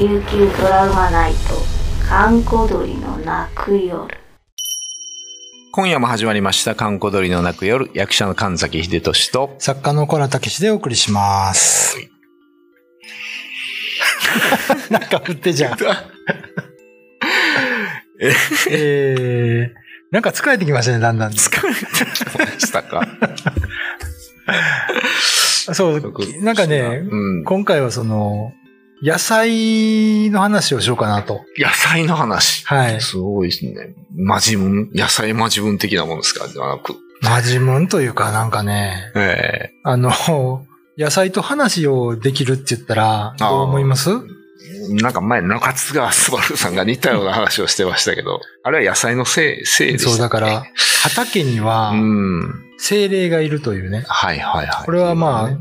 琉球ドラマナイト閑古鳥の泣く夜今夜も始まりました、観光鳥の泣く夜、役者の神崎秀俊と、作家の小原武史でお送りします。なんか振ってじゃん。えー、なんか疲れてきましたね、だんだん。疲れてきましたか？そう、なんかね、うん。今回はその、野菜の話をしようかなと。野菜の話。はい。すごいですね。マジ文野菜マジ文的なものですか？ではなく。マジムンというかなんかね、えあの、野菜と話をできるって言ったら、どう思います？えなんか前、中津川すばるさんが似たような話をしてましたけど、あれは野菜のせい、せいでしたそう、だから、畑にはう、ん。精霊がいるというね。はいはいはい。これはまあ、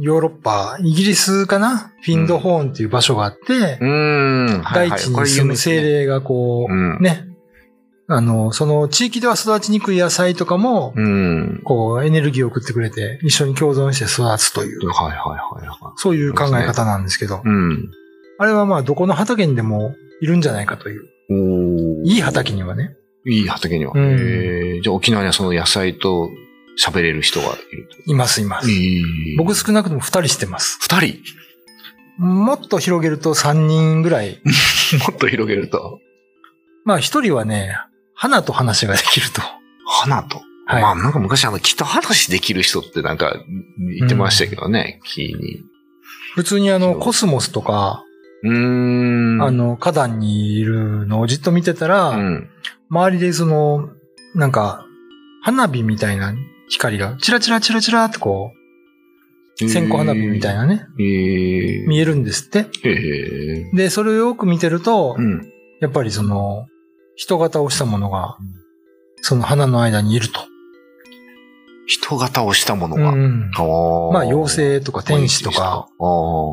ヨーロッパ、イギリスかな？フィンドホーンっていう場所があって、大地に住む精。霊がこうね、あの、その地域では育ちにくい野菜とかもこう、エネルギーを送ってくれて、一緒に共存して育つといううん。、はいはいはいはそういう考え方なんですけどい。、うん。あれはまあ、どこの畑にでもいるんじゃないかという。おーいい畑にはね、いい畑には。じゃあ沖縄にはその野菜と喋れる人がいると。いますいます。僕少なくとも二人してます。二人？もっと広げると三人ぐらい。もっと広げると？まあ一人はね、花と話ができると。花と？はいまあなんか昔あの木と話できる人ってなんか言ってましたけどね、木に。普通にあの、コスモスとか、うーん。あ、の、花壇にいるのをじっと見てたら、うん。周りでその、なんか、花火みたいな光が、チラチラチラチラってこう、線香花火みたいなね、えー。見えるんですって。へーで、それをよく見てると、うん。やっぱりその、人型をしたものがうん、その花の間にいると。人型をしたものうが。ん。あーまあ、妖精とか天使とか、、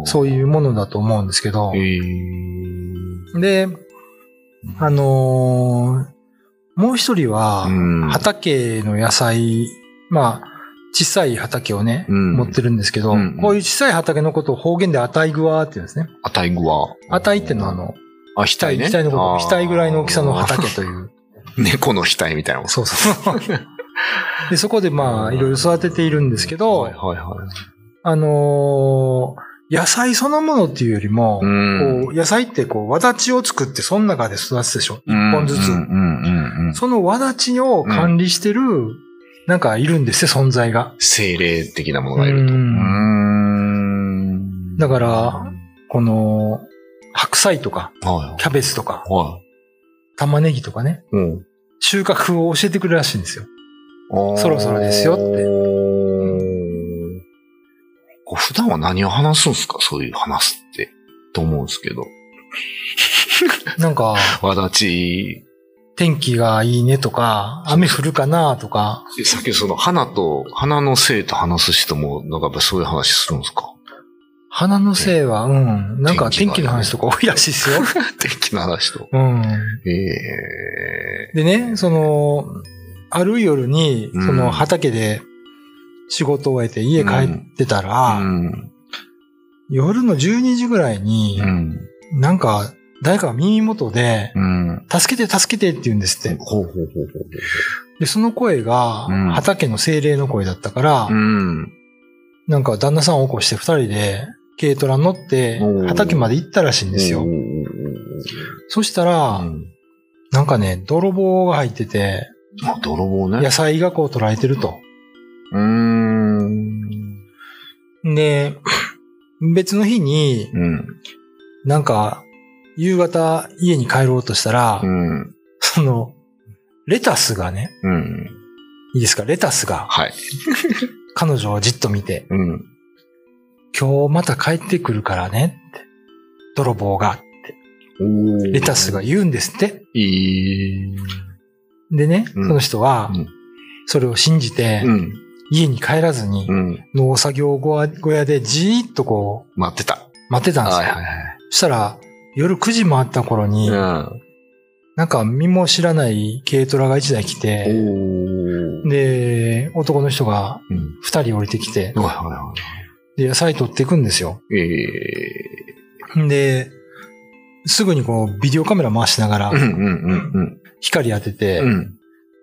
そういいうものだと思うんですけどう。、へーで、あのーもう一人はうん、畑の野菜、まあ、小さい畑をね、うん持ってるんですけど、うんこういう小さい畑のことを方言で値具わって言うんですね。値具は。値ってのはあの、あ、額ね。額のこと、額ぐらいの大きさの畑という。猫の額みたいなもん。そうそう。で、そこでまあ、いろいろ育てているんですけど、はいはいはい。あのー野菜そのものっていうよりも、うんこう野菜ってこう、わだちを作ってその中で育つでしょ一本ずつ。うんうんうんうん。そのわだちを管理してる、なんかいるんですよ、存在が。精霊的なものがいると。ううんんだから、この、白菜とか、はキャベツとか、い。は玉ねぎとかね、い。うん。収穫を教えてくれるらしいんですよ。そろそろですよってこう普段は何を話すんですか？そういう話すって。と思うんですけど。なんか、わだち、天気がいいねとか、雨降るかなとか、さっきその花と、花のせいと話す人も、なんかやっぱそういう話するんですか？花のせいは、うん、なんか天気の話とか多いらしいですよ。天気の話と。うん。ええでね、その、ある夜に、うんその畑で仕事を終えて家帰ってたら、うん。夜の12時ぐらいに、うん。なんか、誰かが耳元で、うん。助けて助けてって言うんですって。ほうほうほうほうで、その声がうん、畑の精霊の声だったから、ほう。うん。なんか旦那さんを起こして二人で軽トラ乗って畑まで行ったらしいんですよそしたら、うんなんかね、泥棒が入ってて、あ、泥棒ね。野菜がこう捉えてると。うーん。で、別の日に、うん。なんか、夕方家に帰ろうとしたら、うん。その、レタスがね、うん。いいですか？レタスがはい。彼女をじっと見て、うん。今日また帰ってくるからねって。泥棒がって。レタスが言うんですって。いい。でね、うんその人はうん、それを信じて、うん。家に帰らずにう、ん。農作業小屋でじーっとこう、待ってた。待ってたんですよ。はいはいそしたら、夜9時回った頃に、はい。なんか身も知らない軽トラが1台来うん。て。で、男の人がうん。2人降りてきて、はいはいはで、野菜取っていくんですよ。い。えで、すぐにこう、ビデオカメラ回しながらうん、うん、うん、光当てて、うん。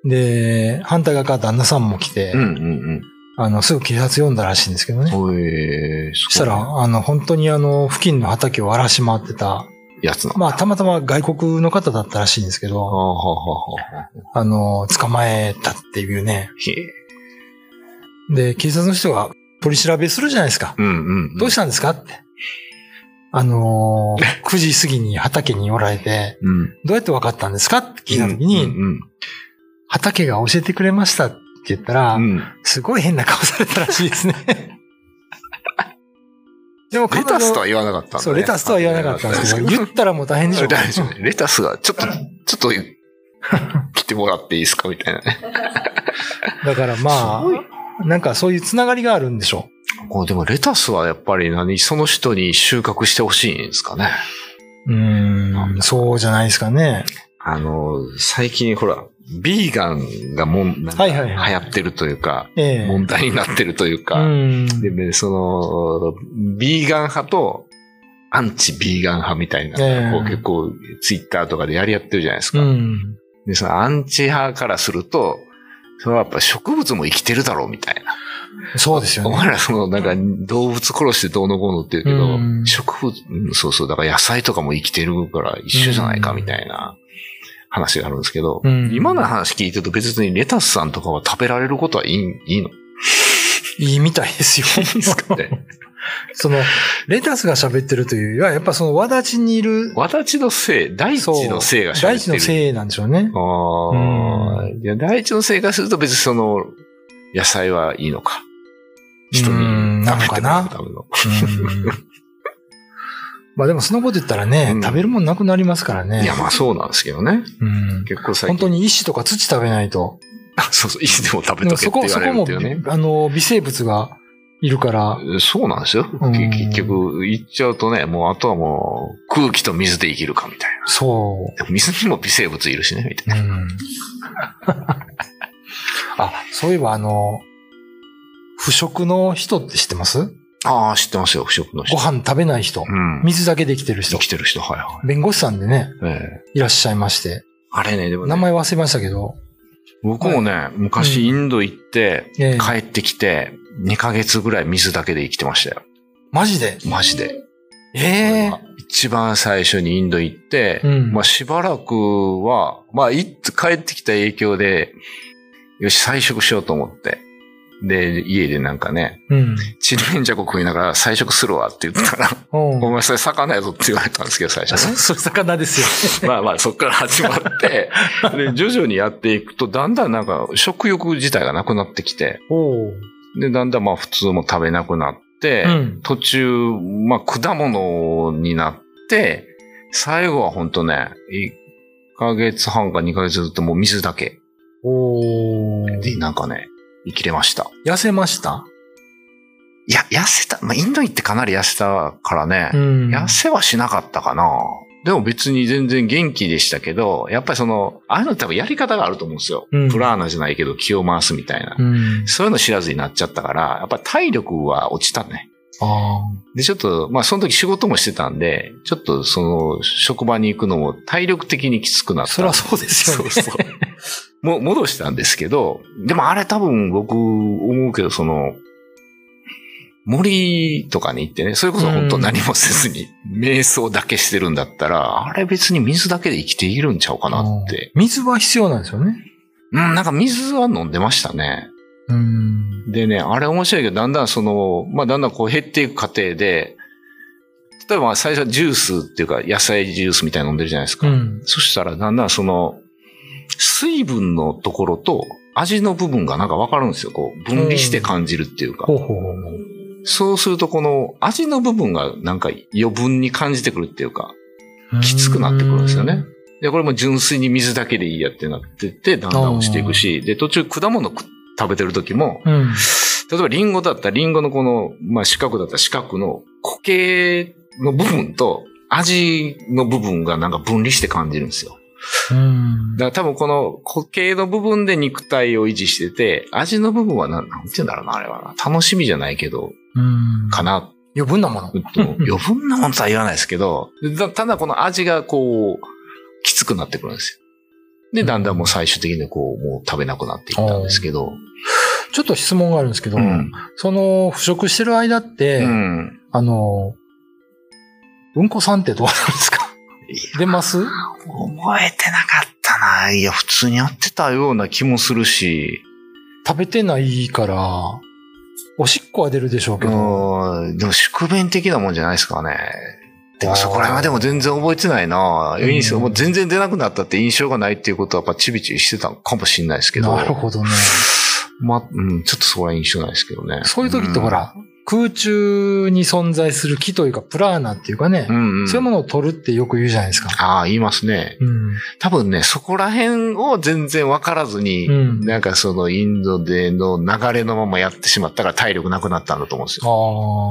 うん、で、反対側から旦那さんも来て、うん、うん、あの、すぐ警察呼んだらしいんですけどね。そしたら、あの、本当にあの、付近の畑を荒らし回ってた、やつな。まあ、たまたま外国の方だったらしいんですけあど。あの、捕まえたっていうね。で、警察の人が取り調べするじゃないですか。うん、うん。どうしたんですかって。あのー、9時過ぎに畑におられて、うん。どうやって分かったんですかって聞いたときに、うん、畑が教えてくれましたって言ったら、うん。うんすごい変な顔されたらしいですね。でもレタスとは言わなかったんだね。そう、レタスとは言わなかったんですけど、言ったらもう大変でしょ。大丈夫ね。レタスが、ちょっと、ちょっと、来てもらっていいですかみたいなね。だからまあ、なんかそういうつながりがあるんでしょこうでもレタスはやっぱり何その人に収穫してほしいんですかね。う。ん、そうじゃないですかね。あの、最近ほら、ビーガンがもん、なんか流行ってるというか、ええ問題になってるといううか、ん。で、ねその、ビーガン派と、アンチビーガン派みたいな、ええこう結構ツイッターとかでやり合ってるじゃないですか。うん。で、そのアンチ派からすると、それはやっぱ植物も生きてるだろうみたいな。そうですよね。お前らそのなんか動物殺してどうのこうのって言うけど、うん植物、うんそうそう、だから野菜とかも生きてるから一緒じゃないかみたいな話があるんですけど、うん今の話聞いてると別にレタスさんとかは食べられることはいいいいの？いいみたいですよ。ですか？ね その、レタスが喋ってるというよりは、やっぱその、わだちにいる、私のせい、大地のせいが大喋ってる。地のせいなんでしょうね。ああ、いや、大地のせいがすると別にその、野菜はいいのか。人うんに食べてもらうための。うんまあでもそのこと言ったらね、うん食べるもんなくなりますからね。いや、まあそうなんですけどね。うん結構最近。本当に石とか土食べないと。あそうそう、石でも食べでもとけってそこ、そこも言われるっていうね。、あの、微生物がいるから、そうなんですよ。うん結局、言っちゃうとね、もうあとはもう空気と水で生きるかみたいな。そでも水にも微生物いるしね、みたいな。う。うん。あ、そういえばあの、腐食の人って知ってます？ああ、知ってますよ、不食の人。ご飯食べない人。うん。水だけで生きてる人生き。てる人、はいは弁護士さんでね、い。ええいらっしゃいまして。あれね、でもね名前忘れましたけど。僕もね、昔インド行って、ええ帰ってきて、2ヶ月ぐらい水だけで生きてましたよ。マジで？マジで。ええ一番最初にインド行って、うんまあしばらくは、まあい帰ってきた影響で、よし、菜食しようと思って。で、家でなんかね、うん。ちりめんじゃこ食いながら菜食するわって言ったら、うんお前それ魚やぞって言われたんですけど、最初ね。それ魚ですよね。まあまあ、そっから始まって、で、徐々にやっていくと、だんだんなんか食欲自体がなくなってきて、で、だんだんまあ普通も食べなくなって、うん途中、まあ果物になって、最後はほんとね、1ヶ月半か2ヶ月ずっともう水だけおーで、なんかね、生きれました。痩せました？いや、痩せた。まあインド行ってかなり痩せたからね、ん痩せはしなかったかな。でも別に全然元気でしたけど、やっぱりその、ああいうのって多分やり方があると思うんですよ。うんプラーナじゃないけど気を回すみたいな。うん。そういうの知らずになっちゃったから、やっぱ体力は落ちたね。あで、ちょっと、まあその時仕事もしてたんで、ちょっとその、職場に行くのも体力的にきつくなあ。った。そりゃそうですよね。そうそう。もう戻したんですけど、でもあれ多分僕思うけど、その、森とかに行ってね、それこそ本当何もせずに、瞑想だけしてるんだったら、あれ別に水だけで生きているんちゃうかなって。うん水は必要なんですよね。うん、なんか水は飲んでましたね。うん。でね、あれ面白いけど、だんだんその、まあだんだんこう減っていく過程で、例えば最初はジュースっていうか野菜ジュースみたいなの飲んでるじゃないですか。うん。そしたらだんだんその、水分のところと味の部分がなんかわかるんですよ。こう、分離して感じるっていうか。ほうほうほう。そうするとこの味の部分がなんか余分に感じてくるっていうか、きつくなってくるんですよね。で、これも純粋に水だけでいいやってなってって、だんだん落ちていくし、で、途中果物食食べてる時も、うん。例えばリンゴだったらリンゴのこの、まあ四角だったら四角の固形の部分と味の部分がなんか分離して感じるんですよ。うん。だから多分この固形の部分で肉体を維持してて、味の部分はなん、なんて言うんだろうな、あれはな。楽しみじゃないけど、うん。かなっ余分なもの。えっと余分なものとは言わないですけど、だただこの味がこう、きつくなってくるんですよ。で、だんだんもう最終的にこう、もう食べなくなっていったんですけど。ちょっと質問があるんですけど、うん。その、腐食してる間って、うん。あの、うんこさんってどうなんですか？出ます？覚えてなかったな。いや、普通にやってたような気もするし。食べてないから、おしっこは出るでしょうけど。うん。でも宿便的なもんじゃないですかね。でもそこら辺はでも全然覚えてないな。うん印象もう全然出なくなったって印象がないっていうことはやっぱチビチビしてたのかもしれないですけど。なるほどね。まあ、うん、ちょっとそこら印象ないですけどね。そういう時ってほら、空中に存在する木というか、プラーナっていうかね、うん、うんうん。そういうものを取るってよく言うじゃないですか。ああ、言いますね。うん。多分ね、そこら辺を全然分からずに、うんなんかそのインドでの流れのままやってしまったから体力なくなったんだと思うんですよ。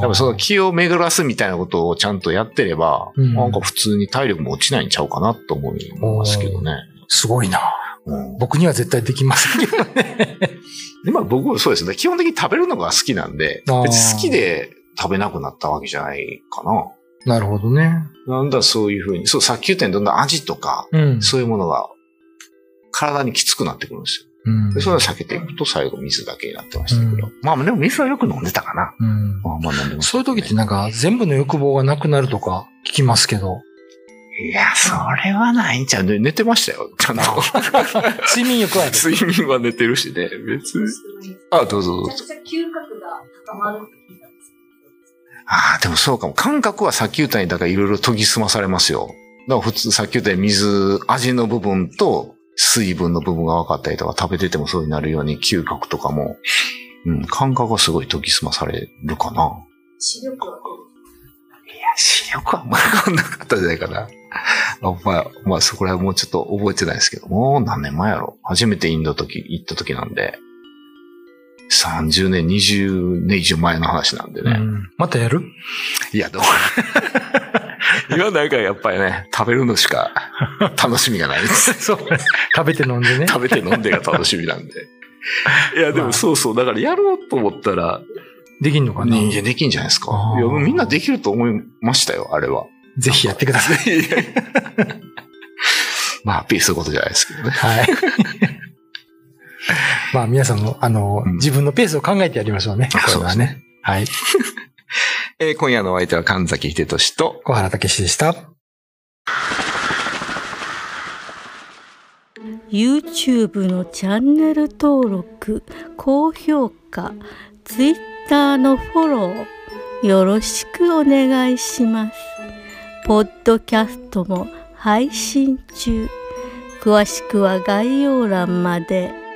多分その気を巡らすみたいなことをちゃんとやってれば、うんなんか普通に体力も落ちないんちゃうかなと思いますけどね。すごいな。うん僕には絶対できませんけどね。でまあ僕もそうですね。基本的に食べるのが好きなんで別に好きで食べなくなったわけじゃないかな。なるほどね。なんだそういうふうに、そう、さっき言ったようにどんどん味とか、うん。そういうものが体にきつくなってくるんですよ。うんでそれを避けていくと最後水だけになってましたけど。うまあでも水はよく飲んでたかな。うんまあまあ飲んでましたそういう時ってなんか全部の欲望がなくなるとか聞きますけど、いや、それはないんちゃう。で寝てましたよ。ちゃんと。睡眠欲は。睡眠は寝てるしね。別に。あ、どうぞどうぞ。めちゃくちゃ嗅覚が高まるって聞いたんですああ、でもそうかも。感覚はさっき言ったように、だからいろいろ研ぎ澄まされますよ。だから普通、さっき言ったように水、味の部分と水分の部分が分かったりとか、食べててもそうになるように嗅覚とかも、うん、感覚はすごい研ぎ澄まされるかな。視力はどう？いや、視力はあんまり変わんなかったんじゃないかな。あまあ、まあ、そこら辺もうちょっと覚えてないですけど、もう何年前やろ？初めてインド時、行った時なんで、30年、20年以上前の話なんでね。うんまたやる？いや、どう？今なんかやっぱりね、食べるのしか楽しみがないです。そう。食べて飲んでね。食べて飲んでが楽しみなんで。いや、でもそうそう。だからやろうと思ったら、できんのかな？人間できんじゃないですか。いや、みんなできると思いましたよ、あれは。ぜひやってください。いやいやまあ、アピールすることじゃないですけどね。はい。まあ皆さんも、あの、うん自分のペースを考えてやりましょうね。これはね。はい。えー今夜のお相手は神崎秀俊と、小原武史でした。YouTube のチャンネル登録高評価 Twitter のフォローよろしくお願いしますポッドキャストも配信中詳しくは概要欄まで。